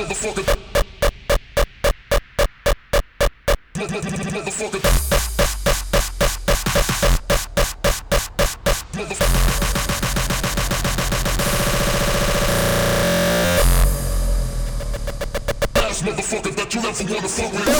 motherfucker. Motherfucker. Motherfucker that you ever wanna fuck with.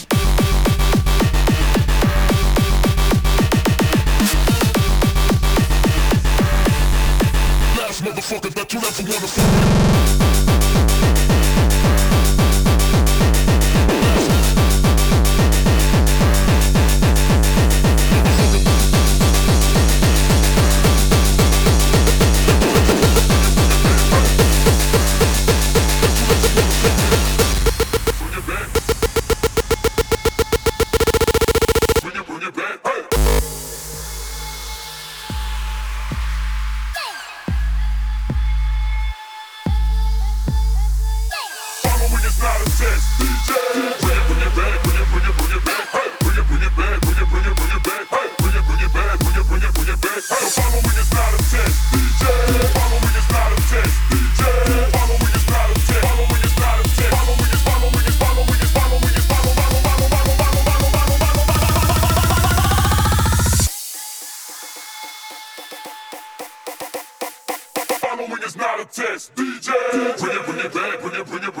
Success DJ. Bring it, bring it back, bring it, bring it. Bring it.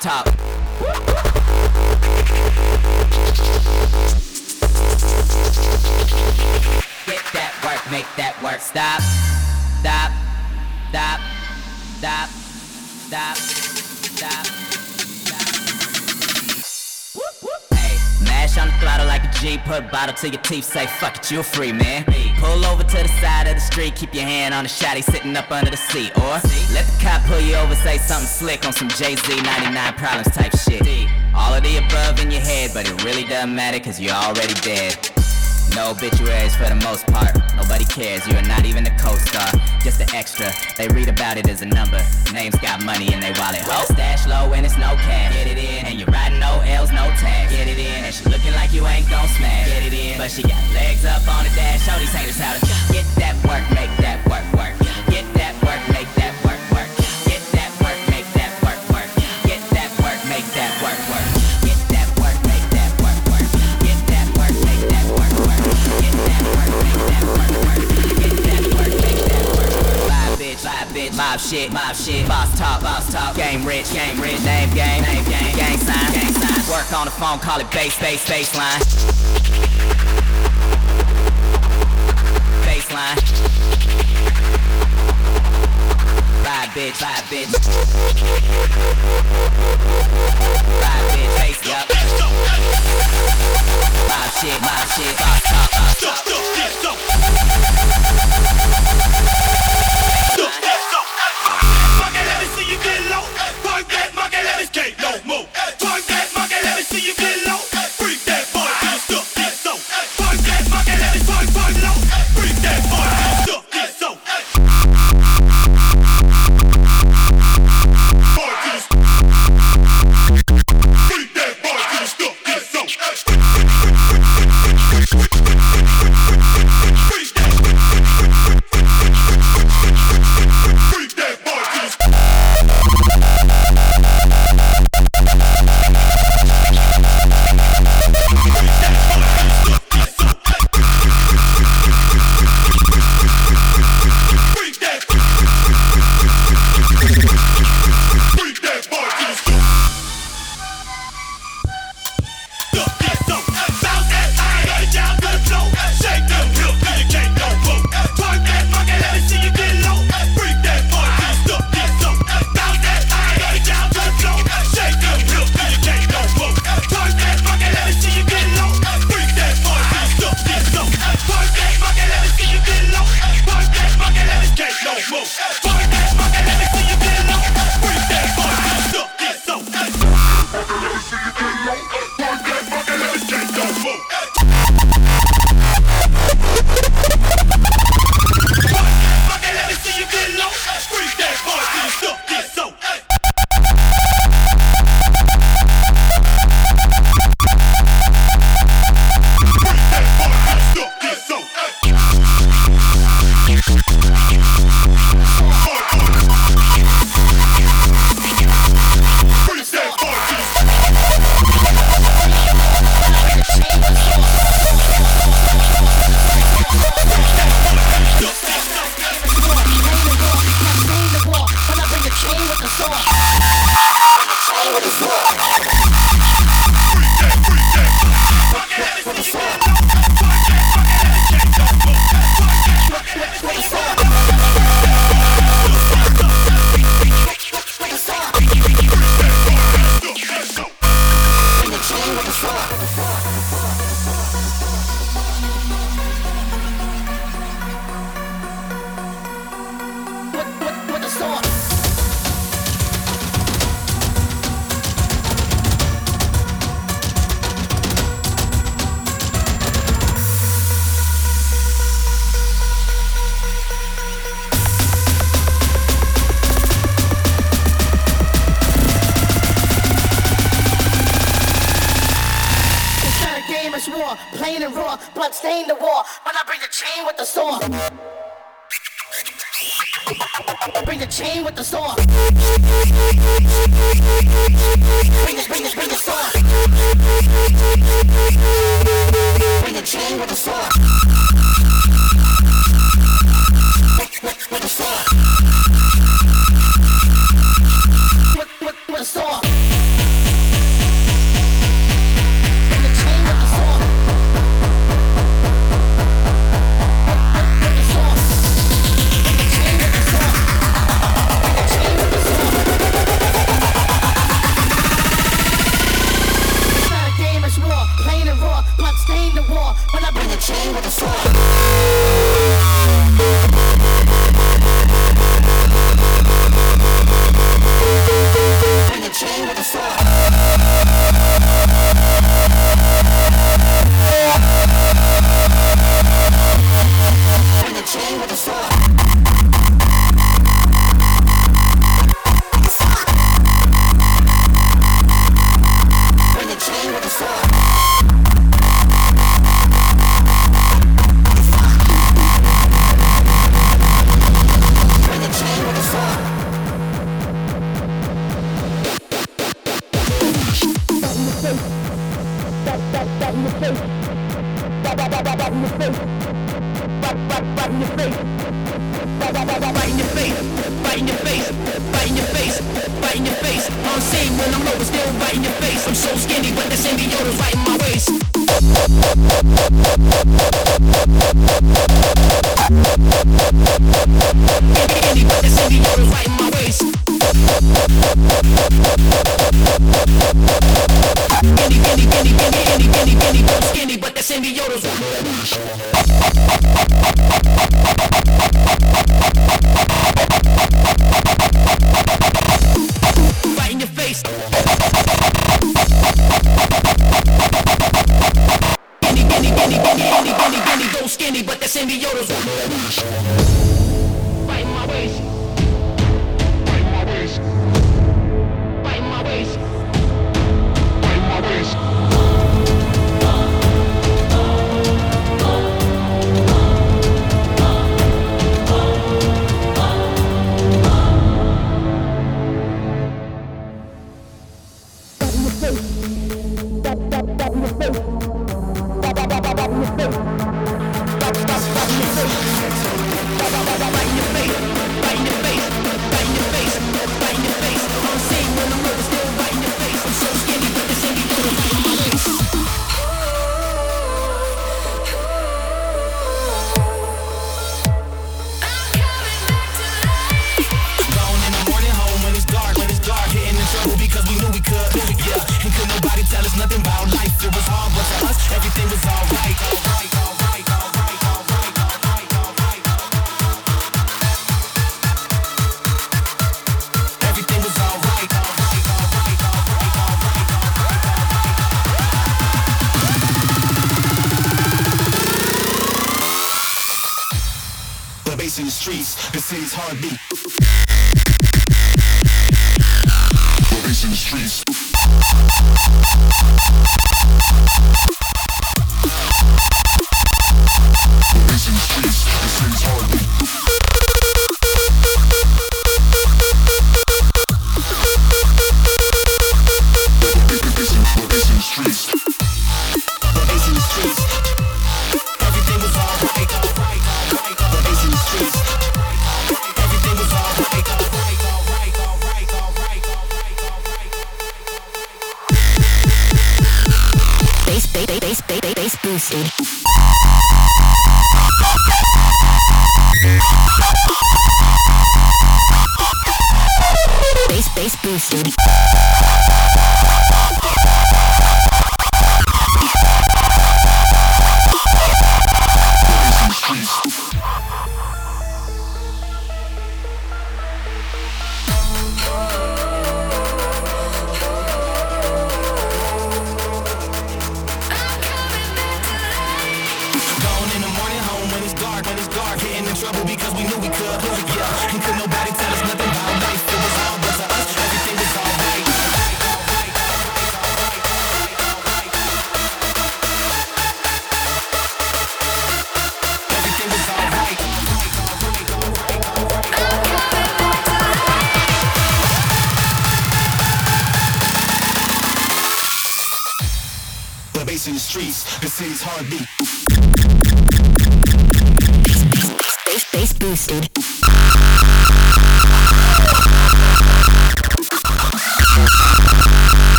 top. Get that work, make that work. Stop, stop, stop, stop, stop, stop. on the throttle like a G, put bottle to your teeth, say fuck it, you're free, man. Pull over to the side of the street, keep your hand on the shotty sitting up under the seat. Or let the cop pull you over, say something slick on some Jay-Z 99 problems type shit. All of the above in your head, but it really doesn't matter cause you're already dead. No obituaries for the most part. Nobody cares, you are not even a co-star. Just an extra. They read about it as a number. Names got money in their wallet. Ho, stash low and it's no cash. Get it in. And you're riding no L's, no But she got legs up on the dash. Show these haters how to get that work, make that work, work. Get that work, make that work, work. Get that work, make that work, work. Get that work, make that work, work. Get that work, make that work, work. Get that work, make that work, work. Get that work, make that work, work. Get that work, make that work, work. Live bitch, live bitch, mob shit, mob shit. Boss talk, boss talk. Game rich, game rich. Name game, name game. Gang sign, gang sign. Work on the phone, call it bass, bass, baseline. Baseline. Ride bitch, ride bitch. Ride bitch, face up. Mob shit, mob shit, boss talk, boss talk.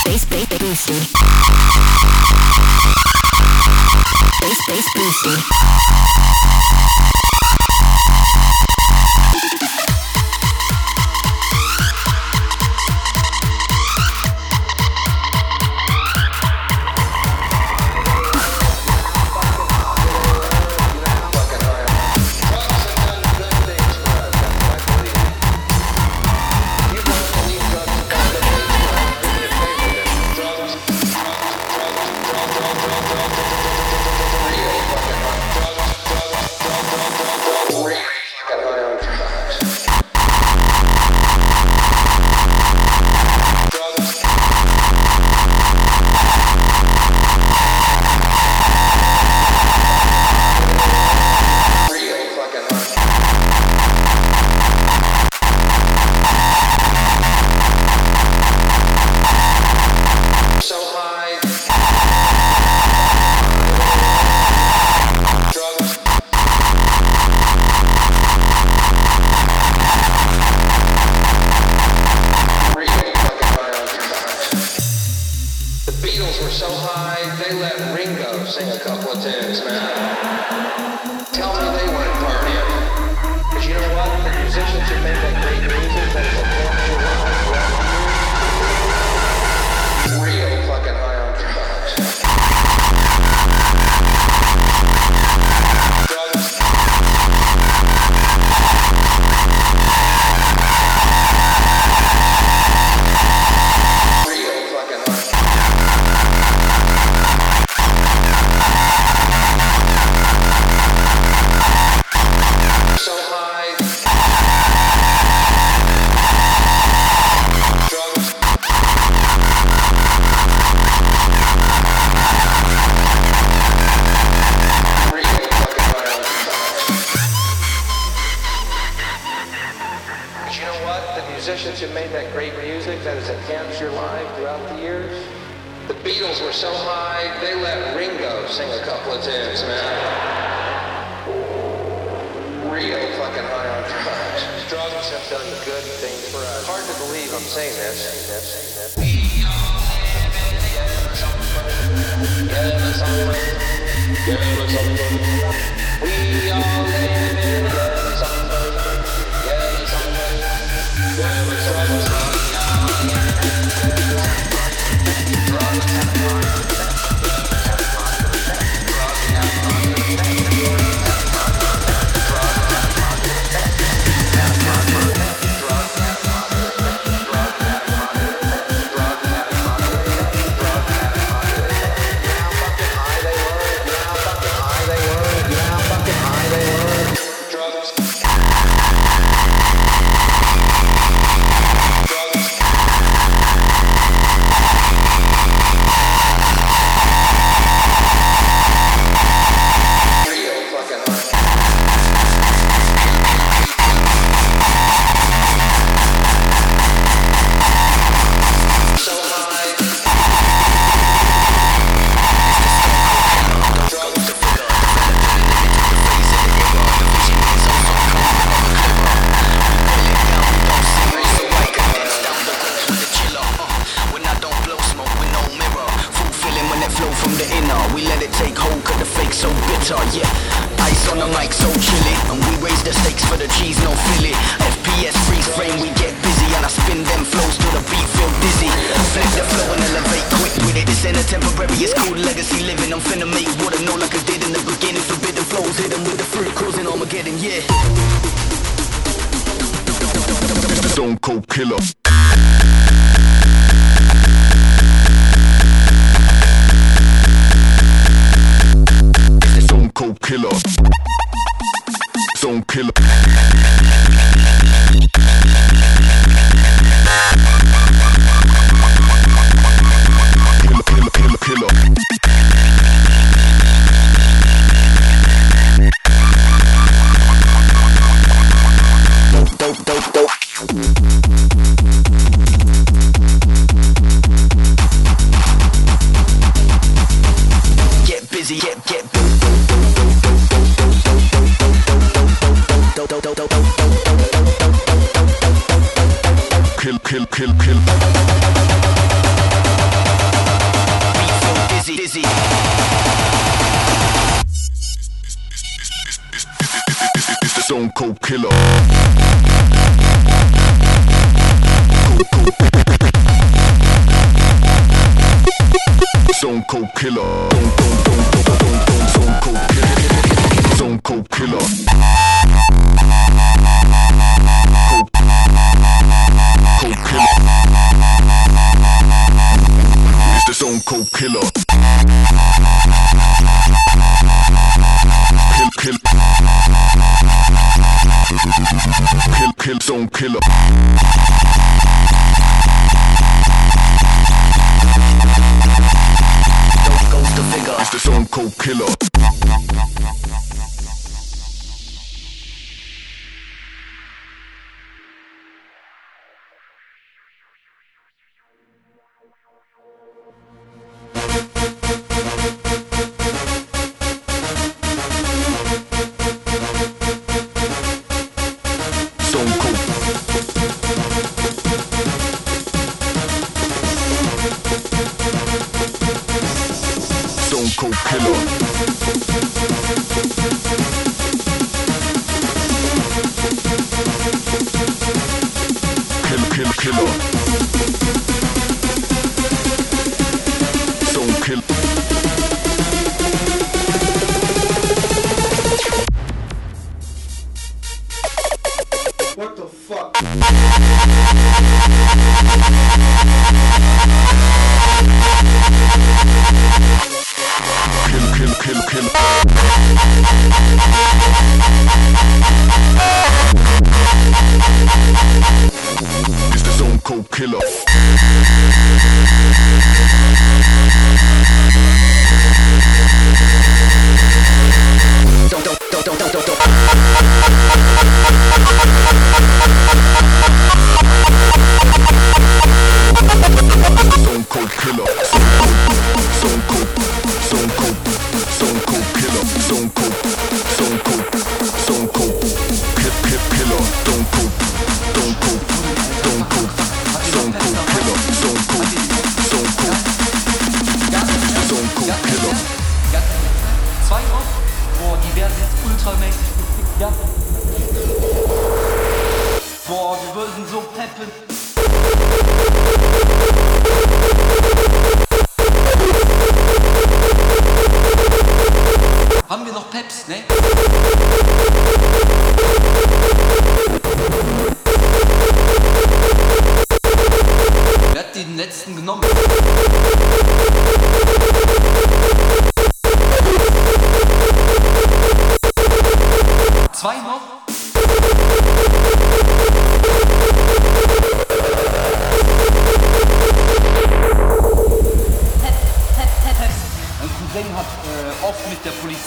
Space Space Boosted. Space Space Boosted. Beatles were so high, they let Ringo sing a couple of tunes, man. Tell me they weren't partying. Because you know what? The musicians who make that great music, they perform It's called legacy living. I'm finna make what I know like I did in the beginning. Forbidden flows, hit them with the fruit, causing Armageddon, yeah. Stone Cold Killer. Stone Cold Killer. Stone Killer. Disco Killer. Kill, kill. Kill, kill zone killer. Ghost, ghost, the figure. It's the zone code killer.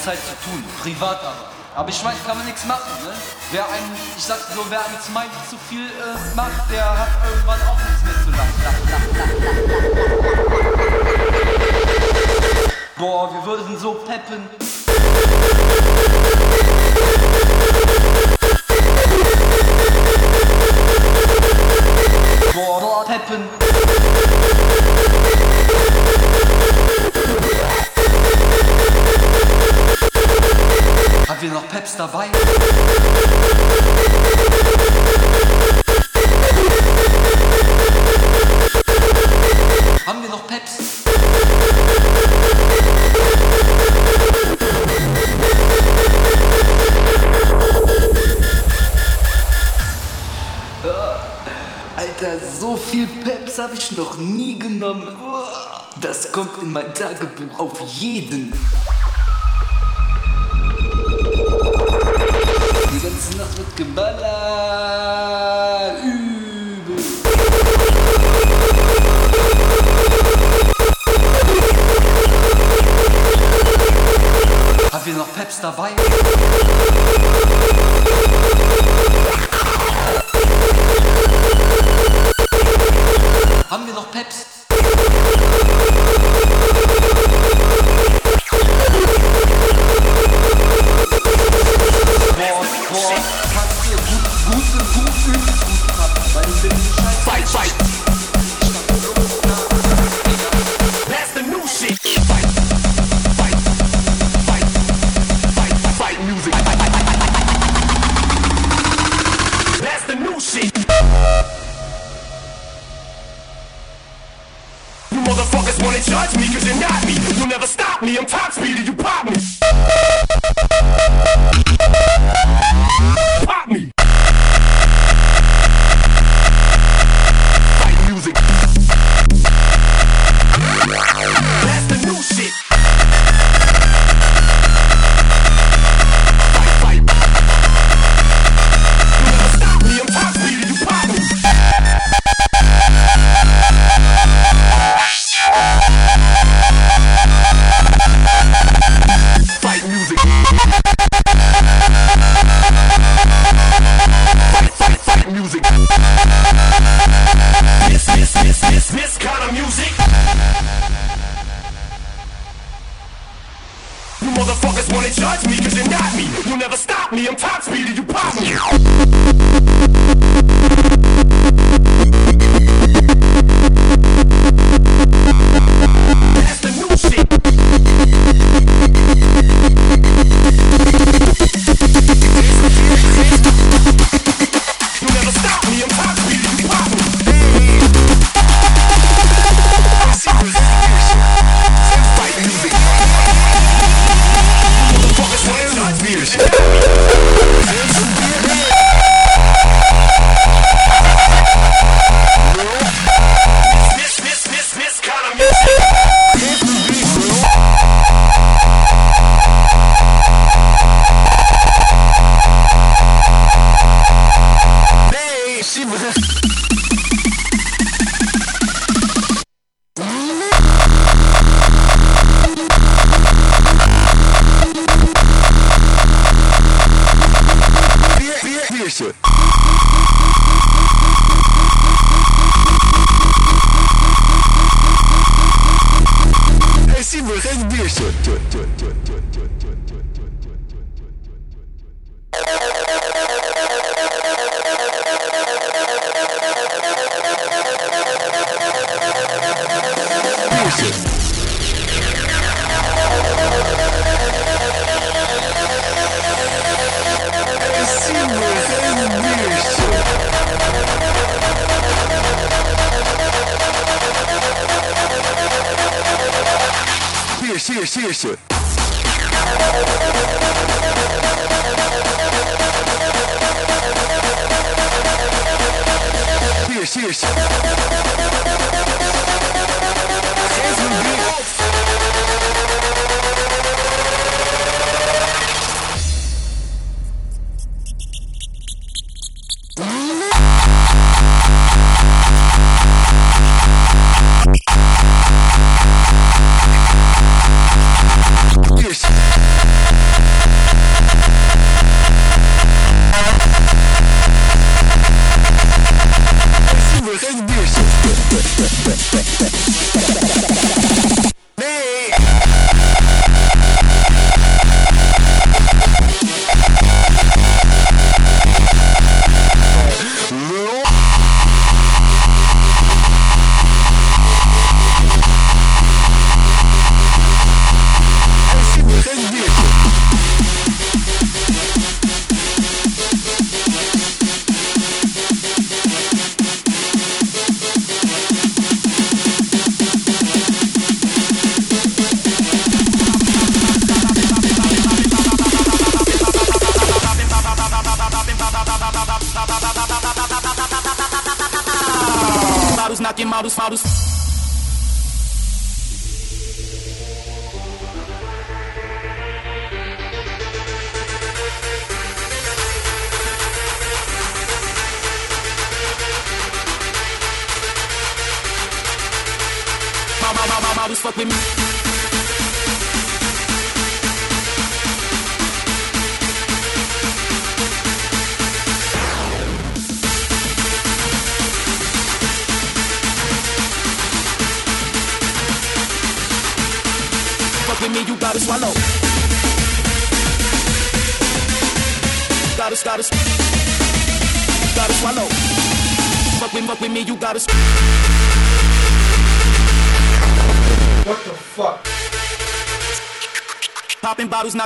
Zeit zu tun, privat aber. Aber ich weiß, kann man nichts machen, ne? Wer einen, ich sag so, wer einem Smiley zu viel äh, macht, der hat irgendwann auch nichts mehr zu lachen. Boah, wir würden so peppen. Boah, peppen. wir noch Peps dabei. Haben wir noch Peps? Äh, Alter, so viel Peps habe ich noch nie genommen. Das kommt in mein Tagebuch auf jeden Fall. ganze Nacht wird geballert. Übel. Haben wir noch Peps dabei? Haben wir noch Peps?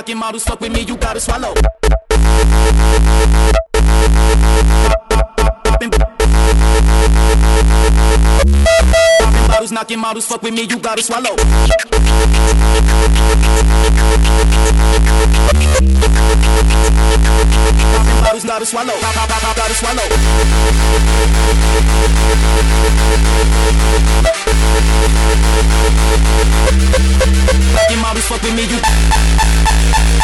fucking models fuck with me, you gotta swallow. fucking models. Fuck with me, you gotta swallow. Gotta swallow. Gotta swallow. Fucking models, fuck with me, you.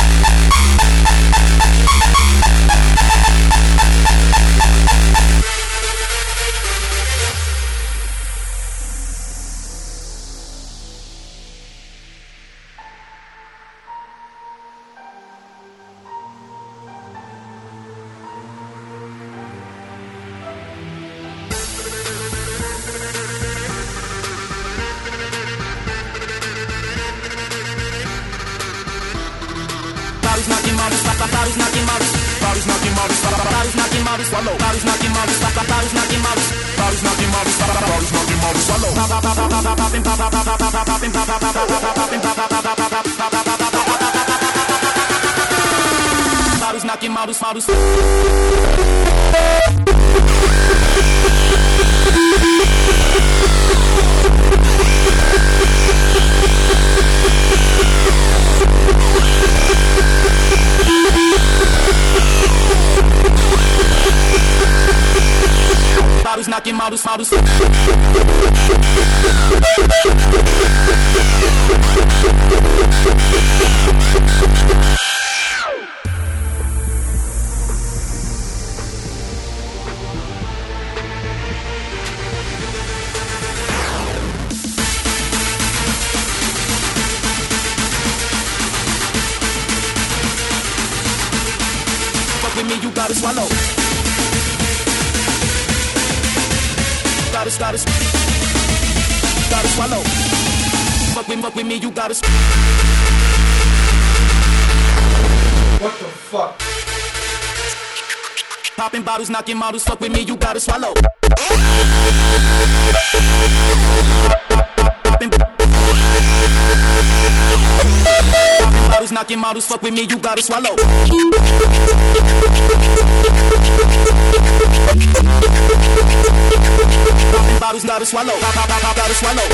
Maros, Maros. fuck with me, you gotta. What the fuck? Popping bottles, knocking models, fuck with me, you gotta swallow. Popping bottles, knocking models, fuck with me, you gotta swallow bottles not to swallow. Not to swallow.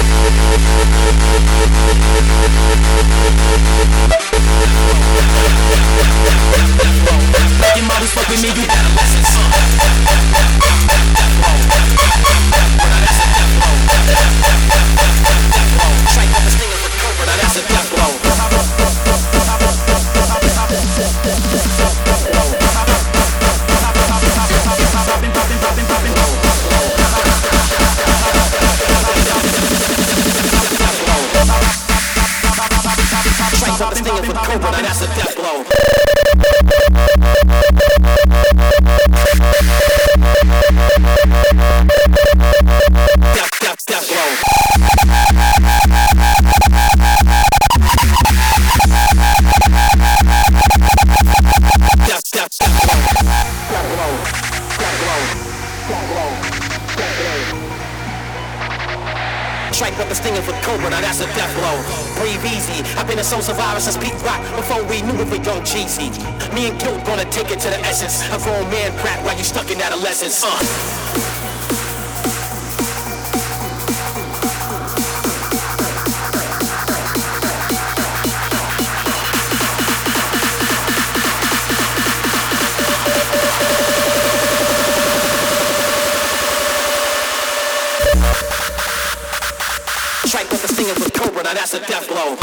The singer's from Cobra, now that's a death blow.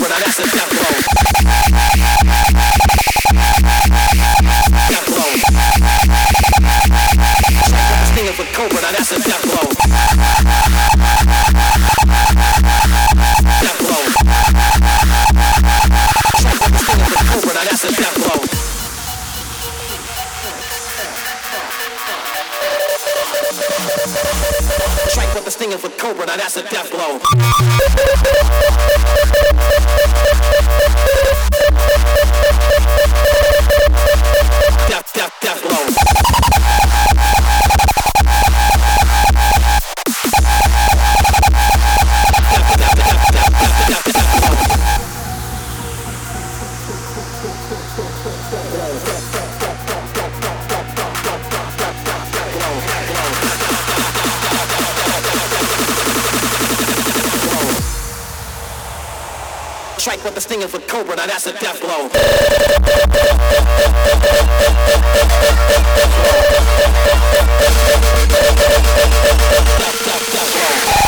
Now that's a death blow. Cobra, now that's a death blow. Singing for Cobra, now that's a death blow. Death, death, death blow.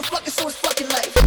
Motherfucker, so it's fucking life.